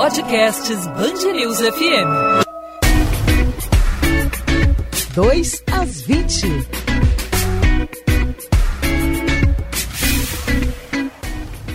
Podcasts Bangerils FM. 2 às 20.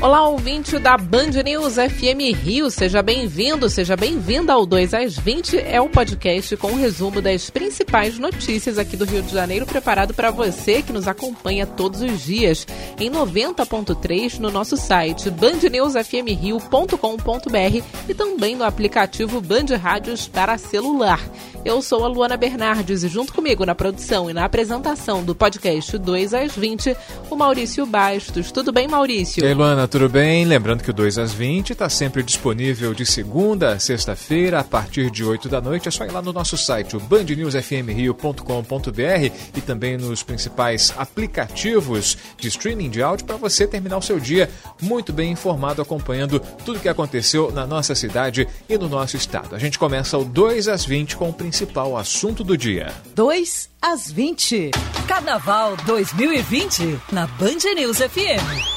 Olá, ouvinte da Band News FM Rio, seja bem-vindo, seja bem-vinda ao 2 às 20. É o podcast com um resumo das principais notícias aqui do Rio de Janeiro, preparado para você que nos acompanha todos os dias em 90.3 no nosso site bandnewsfmrio.com.br e também no aplicativo Band Rádios para celular. Eu sou a Luana Bernardes e junto comigo na produção e na apresentação do podcast 2 às 20, o Maurício Bastos. Tudo bem, Maurício? E aí, Luana, tudo bem? Lembrando que o 2 às 20 está sempre disponível de segunda a sexta-feira, a partir de 8 da noite. É só ir lá no nosso site, o bandnewsfmrio.com.br e também nos principais aplicativos de streaming de áudio para você terminar o seu dia muito bem informado, acompanhando tudo o que aconteceu na nossa cidade e no nosso estado. A gente começa o 2 às 20 com o principal assunto do dia. 2 às 20. Carnaval 2020 na Band News FM.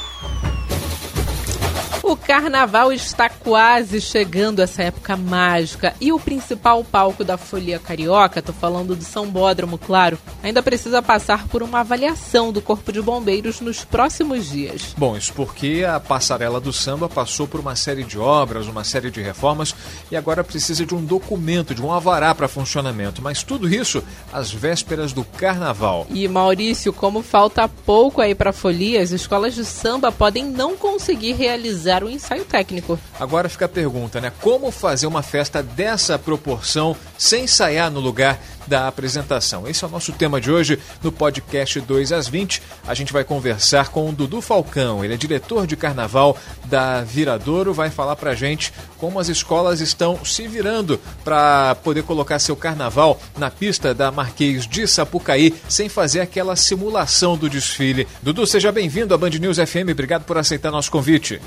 O carnaval está quase chegando essa época mágica e o principal palco da Folia Carioca, tô falando do São Bódromo, claro, ainda precisa passar por uma avaliação do Corpo de Bombeiros nos próximos dias. Bom, isso porque a passarela do samba passou por uma série de obras, uma série de reformas e agora precisa de um documento, de um avará para funcionamento. Mas tudo isso às vésperas do carnaval. E Maurício, como falta pouco aí para a Folia, as escolas de samba podem não conseguir realizar o ensaio técnico. Agora fica a pergunta, né? Como fazer uma festa dessa proporção sem ensaiar no lugar da apresentação? Esse é o nosso tema de hoje no podcast 2 às 20. A gente vai conversar com o Dudu Falcão, ele é diretor de carnaval da Viradouro, vai falar pra gente como as escolas estão se virando para poder colocar seu carnaval na pista da Marquês de Sapucaí sem fazer aquela simulação do desfile. Dudu, seja bem-vindo à Band News FM, obrigado por aceitar nosso convite.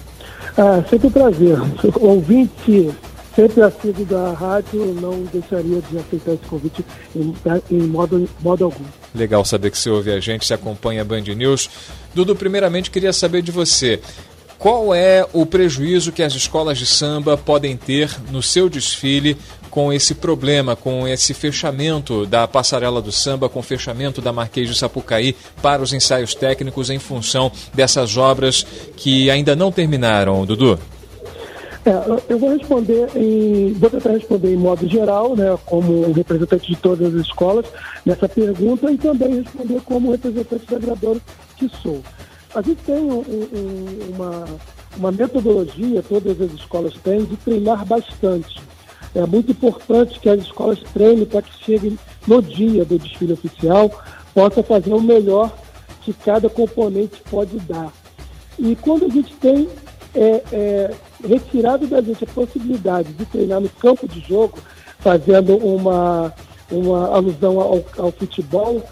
Ah, sempre um prazer. Ouvinte sempre assíduo da rádio não deixaria de aceitar esse convite em, em modo, modo algum. Legal saber que você ouve a gente, se acompanha a Band News. Dudu, primeiramente queria saber de você. Qual é o prejuízo que as escolas de samba podem ter no seu desfile com esse problema, com esse fechamento da passarela do samba, com o fechamento da Marquês de Sapucaí para os ensaios técnicos em função dessas obras que ainda não terminaram, Dudu? É, eu vou responder em. Vou tentar responder em modo geral, né, como representante de todas as escolas, nessa pergunta, e também responder como representante da Gradora que sou. A gente tem um, um, uma, uma metodologia, todas as escolas têm, de treinar bastante. É muito importante que as escolas treinem para que cheguem no dia do desfile oficial, possa fazer o melhor que cada componente pode dar. E quando a gente tem é, é, retirado da gente a possibilidade de treinar no campo de jogo, fazendo uma, uma alusão ao, ao futebol,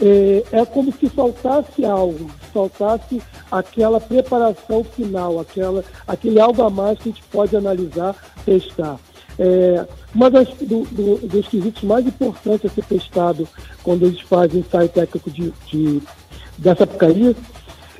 é, é, como se faltasse algo, faltasse aquela preparação final, aquela, aquele algo a mais que a gente pode analisar, testar. É, uma das do, do, dos quesitos mais importantes a ser testado quando eles fazem ensaio técnico de, de, dessa porcaria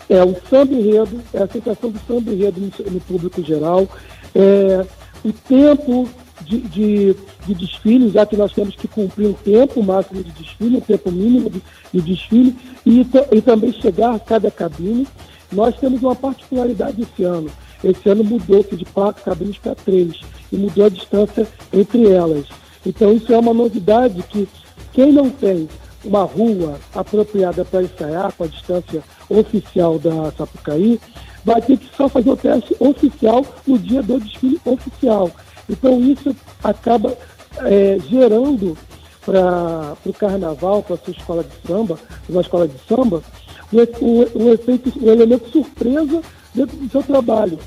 é o samba enredo, é a aceitação do samba enredo no, no público geral, é, o tempo de, de, de, desfile, já que nós temos que cumprir um tempo máximo de desfile, um tempo mínimo de, de desfile, e, e também chegar a cada cabine. Nós temos uma particularidade esse ano. Esse ano mudou-se de quatro cabines para três, e mudou a distância entre elas. Então isso é uma novidade que quem não tem uma rua apropriada para ensaiar com a distância oficial da Sapucaí, vai ter que só fazer o teste oficial no dia do desfile oficial. Então isso acaba é, gerando para o carnaval, para a sua escola de samba, uma escola de samba, o, o, efeito, o elemento surpresa dentro do seu trabalho,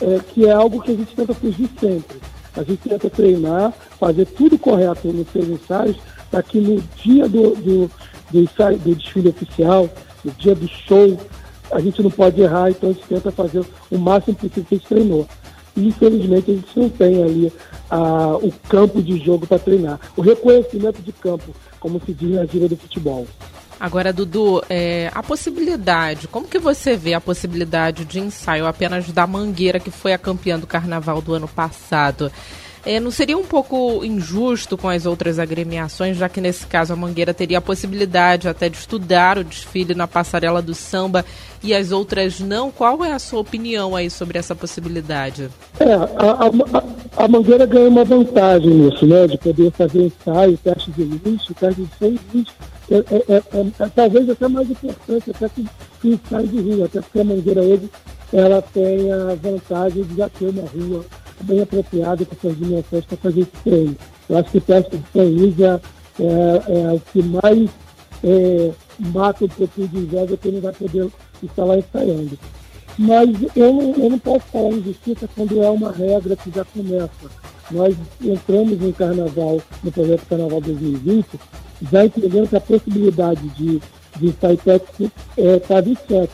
é, que é algo que a gente tenta fugir sempre. A gente tenta treinar, fazer tudo correto nos seus ensaios, para que no dia do, do, do, ensaio, do desfile oficial, no dia do show, a gente não pode errar, então a gente tenta fazer o máximo possível que a gente treinou. E, infelizmente, a gente não tem ali a, o campo de jogo para treinar. O reconhecimento de campo, como se diz na gíria do futebol. Agora, Dudu, é, a possibilidade, como que você vê a possibilidade de ensaio apenas da Mangueira, que foi a campeã do carnaval do ano passado? É, não seria um pouco injusto com as outras agremiações, já que nesse caso a Mangueira teria a possibilidade até de estudar o desfile na passarela do samba e as outras não? Qual é a sua opinião aí sobre essa possibilidade? É, a, a, a Mangueira ganha uma vantagem nisso, né? De poder fazer ensaio, teste de luz, teste de sem luz. É, é, é, é, talvez até mais importante até que, que ensaio de rua, até porque a Mangueira hoje ela tem a vantagem de já ter uma rua bem apropriada com suas dimensões para fazer esse treino. Eu acho que o teste de São é, é, o que mais é, mata um pouquinho de inveja que ele vai poder estar lá ensaiando. Mas eu não, eu não posso falar em justiça quando é uma regra que já começa. Nós entramos no Carnaval, no projeto Carnaval 2020, já entendendo que a possibilidade de, de ensaio técnico estava é, tá em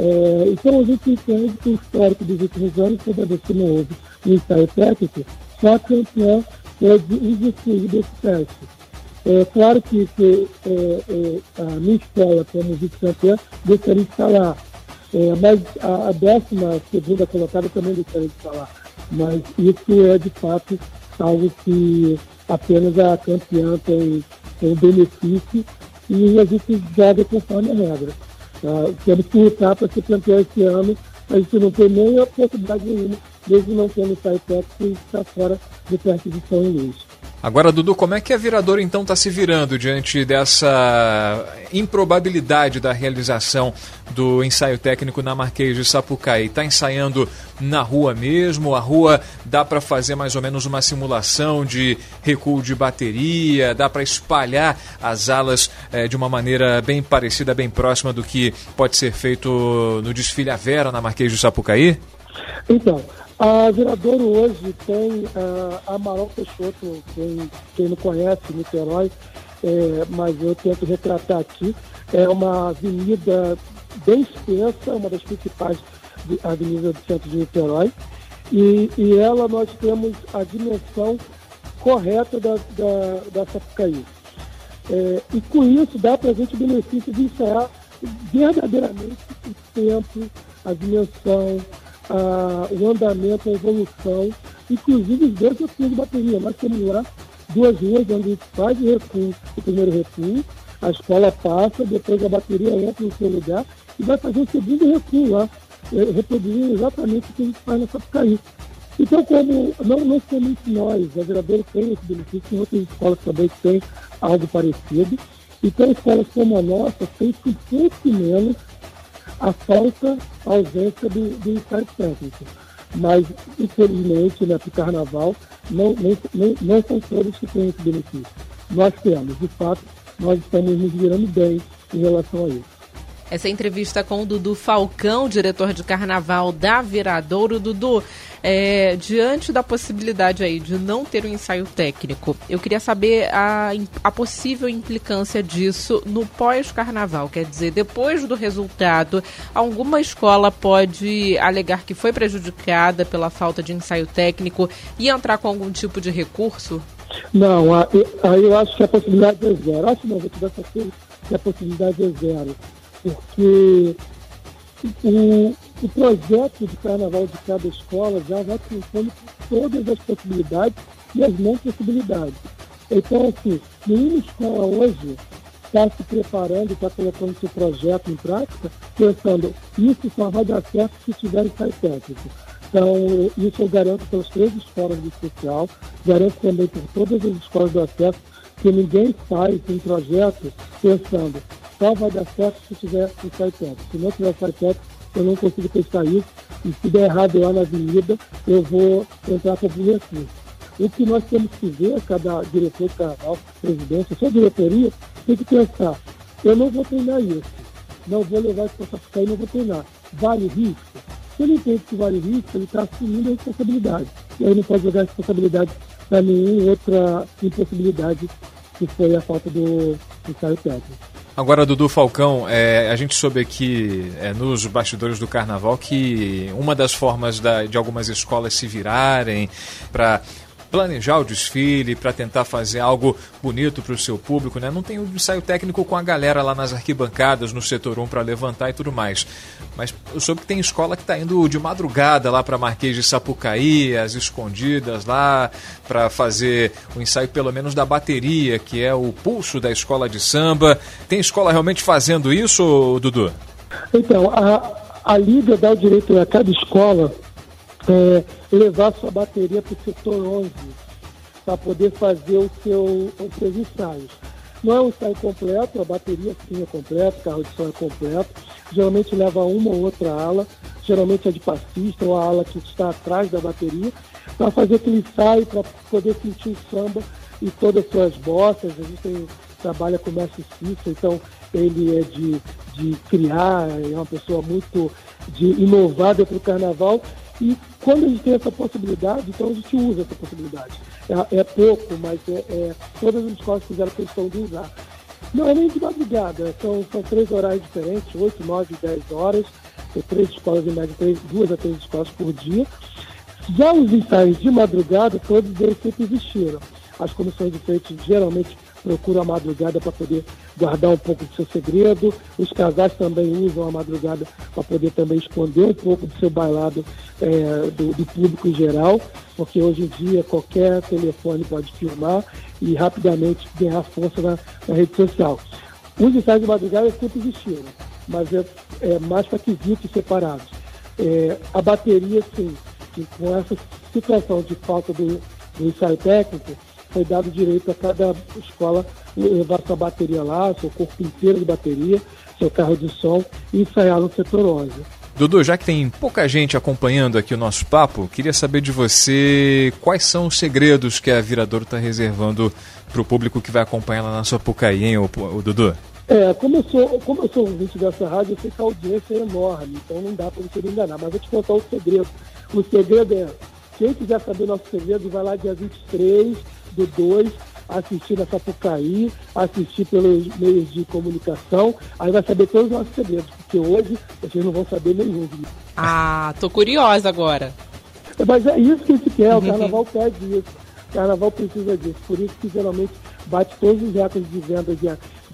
É, então a gente entende que o histórico dos últimos anos, toda vez que não houve ensaio técnico, só a campeã pode usufruir desse teste. É claro que, que é, é, a minha escola, como vice-campeã, gostaria de falar, é, mas a, a décima segunda colocada também gostaria de falar. Mas isso é, de fato, algo que apenas a campeã tem, tem benefício e a gente joga conforme a regra. Tá? Temos que lutar para ser campeão esse ano, a gente não tem nem a possibilidade nenhuma, mesmo não tendo técnico, e está fora do teste de São Luís. Agora, Dudu, como é que a Viradora então está se virando diante dessa improbabilidade da realização do ensaio técnico na Marquês de Sapucaí? Está ensaiando na rua mesmo? A rua dá para fazer mais ou menos uma simulação de recuo de bateria? Dá para espalhar as alas eh, de uma maneira bem parecida, bem próxima do que pode ser feito no desfile à Vera na Marquês de Sapucaí? Então, a Viradouro hoje tem uh, Amaral Peixoto, quem, quem não conhece, Niterói, é, mas eu tento retratar aqui. É uma avenida bem extensa, uma das principais avenidas do centro de Niterói. E, e ela nós temos a dimensão correta da, da, da Sapucaí. É, e com isso dá para a gente o benefício de ensaiar verdadeiramente o tempo, a dimensão, a, o andamento, a evolução, inclusive os dois tipos de bateria. Nós temos lá duas ruas onde faz o recuo, o primeiro recuo, a escola passa, depois a bateria entra no seu lugar e vai fazer o segundo recuo lá, eh, reproduzindo exatamente o que a gente faz na Sapucaí. Então, como não, não somente nós, a Viradouro tem esse benefício, outras escolas também têm algo parecido. Então, escolas como a nossa têm um pouco menos a falta, a ausência do, do ensaio técnico. Mas, infelizmente, né, para o carnaval, não, não, não são todos que têm esse benefício. Nós temos, de fato, nós estamos nos virando bem em relação a isso. Essa entrevista com o Dudu Falcão, diretor de carnaval da Viradouro. Dudu, é, diante da possibilidade aí de não ter um ensaio técnico, eu queria saber a, a possível implicância disso no pós-carnaval. Quer dizer, depois do resultado, alguma escola pode alegar que foi prejudicada pela falta de ensaio técnico e entrar com algum tipo de recurso? Não, aí eu acho que a possibilidade é zero. Acho não, vou te dar certeza que a possibilidade é zero porque o, o projeto de carnaval de cada escola já vai pensando todas as possibilidades e as não possibilidades. Então, assim, nenhuma escola hoje está se preparando, está colocando seu projeto em prática, pensando, isso só vai dar certo se tiver ensaio técnico. Então, isso eu garanto pelas três escolas do especial, garanto também por todas as escolas do acesso, que ninguém sai sem projeto pensando, só vai dar certo se tiver o SciTech. Se não tiver SciTech, eu não consigo testar isso. E se der errado lá na avenida, eu vou entrar com o recurso. O que nós temos que ver, cada diretor carnaval, presidente, sua diretoria, tem que pensar, eu não vou treinar isso, não vou levar isso para ficar e não vou treinar. Vale risco? Se ele entende que vale risco, ele está assumindo a responsabilidade. E aí não pode jogar a responsabilidade para nenhuma outra impossibilidade que foi a falta do ensaio técnico. Agora, Dudu Falcão, é, a gente soube aqui é, nos bastidores do carnaval que uma das formas da, de algumas escolas se virarem para planejar o desfile, para tentar fazer algo bonito para o seu público, né? Não tem o ensaio técnico com a galera lá nas arquibancadas, no setor 1 para levantar e tudo mais. Mas eu soube que tem escola que está indo de madrugada lá para Marquês de Sapucaí, as escondidas lá, para fazer o ensaio pelo menos da bateria, que é o pulso da escola de samba. Tem escola realmente fazendo isso, Dudu? Então, a, a Liga dá o direito a cada escola é, levar sua bateria para o setor 11 para poder fazer o seu, os seus ensaios. Não é um ensaio completo, a bateria sim é completa, o carro de som é completo. Geralmente leva uma ou outra ala, geralmente é de passista ou a ala que está atrás da bateria, para fazer aquele ensaio, para poder sentir o samba e todas as suas bossas. A gente tem, trabalha com o Mestre Cícero, então ele é de, de criar, é uma pessoa muito de inovada para o carnaval e quando a gente tem essa possibilidade, então a gente usa essa possibilidade. É, é pouco, mas é, é, todas as escolas fizeram questão de usar. Não é nem de madrugada, são, são três horários diferentes, 8, 9 e 10 horas. Três escolas, em média, três, duas a três escolas por dia. Já os ensaios de madrugada, todos eles sempre existiram. As comissões de frente geralmente procuram a madrugada para poder guardar um pouco do seu segredo. Os casais também usam a madrugada para poder também esconder um pouco do seu bailado é, do, do, público em geral, porque hoje em dia qualquer telefone pode filmar e rapidamente ganhar força na, na rede social. Os ensaios de madrugada sempre existiram, mas é, é mais para quesitos separados. É, a bateria, sim, com essa situação de falta do, do ensaio técnico, foi dado direito a cada escola levar sua bateria lá, seu corpo inteiro de bateria, seu carro de som e ensaiar no setor 11. Dudu, já que tem pouca gente acompanhando aqui o nosso papo, queria saber de você quais são os segredos que a Viradouro está reservando para o público que vai acompanhar lá na sua Pucaí, hein, o, o Dudu? É, como eu sou, como eu sou ouvinte dessa rádio, eu sei que a audiência é enorme, então não dá para você me enganar. Mas vou te contar o segredo. O segredo é, quem quiser saber nosso segredo, vai lá dia 23 do 2, assistir na Sapucaí, assistir pelos meios de comunicação, aí vai saber todos os nossos segredos, porque hoje vocês não vão saber nenhum. Ah, tô curiosa agora. Mas é isso que a gente quer, o carnaval pede isso. O carnaval precisa disso. Por isso que geralmente bate todos os recordes de venda de,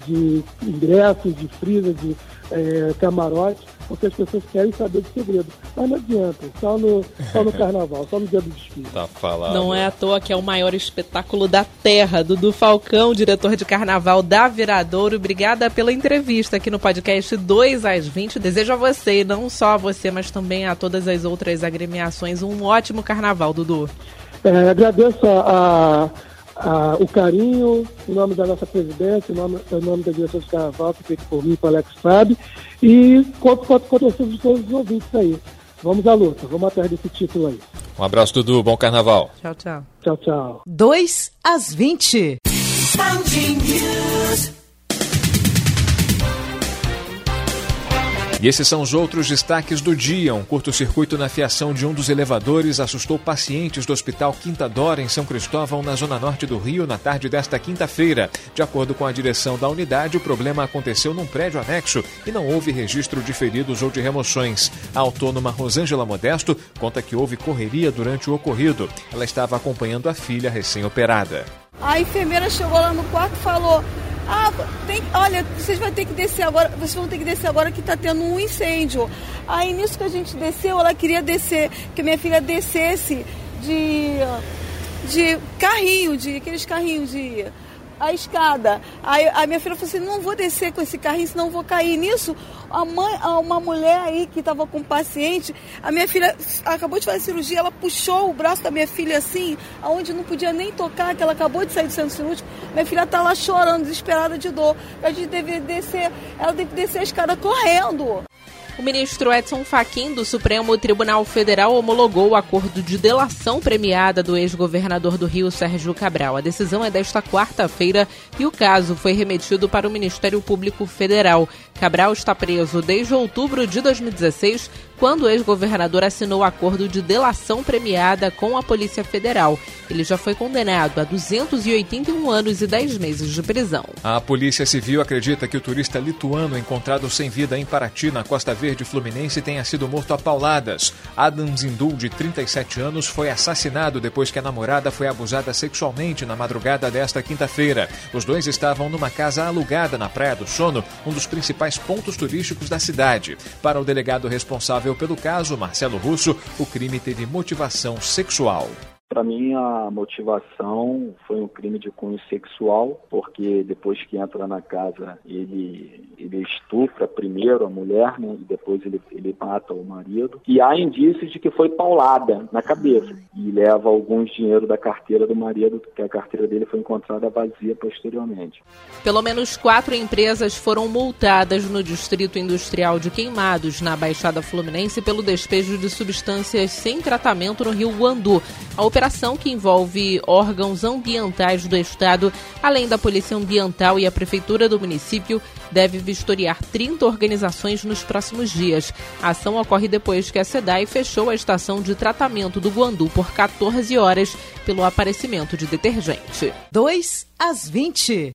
de ingressos, de frisa, de é, camarote, porque as pessoas querem saber do segredo. Mas não adianta, só no, só no carnaval, só no dia do desfile. Tá falando. Não é à toa que é o maior espetáculo da Terra, Dudu Falcão, diretor de carnaval da Viradouro. Obrigada pela entrevista aqui no podcast 2 às 20. Desejo a você, e não só a você, mas também a todas as outras agremiações, um ótimo carnaval, Dudu. É, agradeço a, a ah, o carinho, em nome da nossa presidência, em nome, em nome da direção de carnaval, que feito por mim, para Alex Fábio, e conto, conto com de todos os ouvintes aí. Vamos à luta, vamos atrás desse título aí. Um abraço, Dudu, bom carnaval. Tchau, tchau. Tchau, tchau. 2 às 20. E esses são os outros destaques do dia. Um curto-circuito na fiação de um dos elevadores assustou pacientes do Hospital Quinta Dora, em São Cristóvão, na zona norte do Rio, na tarde desta quinta-feira. De acordo com a direção da unidade, o problema aconteceu num prédio anexo e não houve registro de feridos ou de remoções. A autônoma Rosângela Modesto conta que houve correria durante o ocorrido. Ela estava acompanhando a filha recém-operada. A enfermeira chegou lá no quarto e falou: ah, tem, olha, vocês vão ter que descer agora, vocês vão ter que descer agora que está tendo um incêndio. Aí nisso que a gente desceu, ela queria descer, que minha filha descesse de, de carrinho, de aqueles carrinhos de a escada. Aí a minha filha falou assim: não vou descer com esse carrinho, senão vou cair. Nisso, a mãe, uma mulher aí que estava com um paciente, a minha filha acabou de fazer cirurgia, ela puxou o braço da minha filha assim, aonde não podia nem tocar, que ela acabou de sair do centro cirúrgico. Minha filha está lá chorando, desesperada de dor. A gente deve descer, ela teve que descer a escada correndo. O ministro Edson Fachin do Supremo Tribunal Federal homologou o acordo de delação premiada do ex-governador do Rio, Sérgio Cabral. A decisão é desta quarta-feira e o caso foi remetido para o Ministério Público Federal. Cabral está preso desde outubro de 2016 quando o ex-governador assinou o acordo de delação premiada com a Polícia Federal. Ele já foi condenado a 281 anos e 10 meses de prisão. A Polícia Civil acredita que o turista lituano encontrado sem vida em Paraty, na Costa Verde Fluminense, tenha sido morto a pauladas. Adam Zindul, de 37 anos, foi assassinado depois que a namorada foi abusada sexualmente na madrugada desta quinta-feira. Os dois estavam numa casa alugada na Praia do Sono, um dos principais pontos turísticos da cidade. Para o delegado responsável pelo caso, Marcelo Russo, o crime teve motivação sexual. Para mim, a motivação foi um crime de cunho sexual, porque depois que entra na casa, ele, ele estupra primeiro a mulher, né, e depois ele, ele mata o marido. E há indícios de que foi paulada na cabeça e leva alguns dinheiro da carteira do marido, que a carteira dele foi encontrada vazia posteriormente. Pelo menos quatro empresas foram multadas no Distrito Industrial de Queimados, na Baixada Fluminense, pelo despejo de substâncias sem tratamento no Rio Guandu. A operação que envolve órgãos ambientais do Estado, além da Polícia Ambiental e a Prefeitura do município, deve vistoriar 30 organizações nos próximos dias. A ação ocorre depois que a SEDAI fechou a estação de tratamento do Guandu por 14 horas pelo aparecimento de detergente. 2 às 20.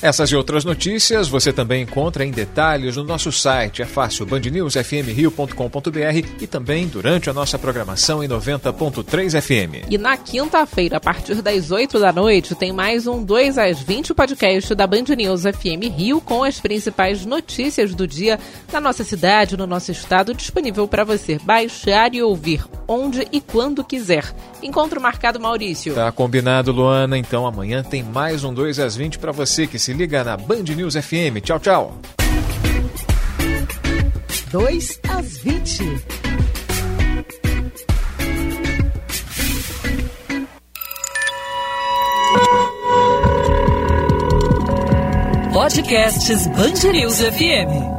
Essas e outras notícias você também encontra em detalhes no nosso site. É fácil, bandnewsfmrio.com.br e também durante a nossa programação em 90.3 FM. E na quinta-feira, a partir das 8 da noite, tem mais um 2 às 20 podcast da Band News FM Rio com as principais notícias do dia na nossa cidade, no nosso estado, disponível para você baixar e ouvir onde e quando quiser. Encontro marcado, Maurício. Tá combinado, Luana. Então amanhã tem mais um 2 às 20 para você que se liga na Band News FM. Tchau, tchau. 2 às 20. Podcasts Band News FM.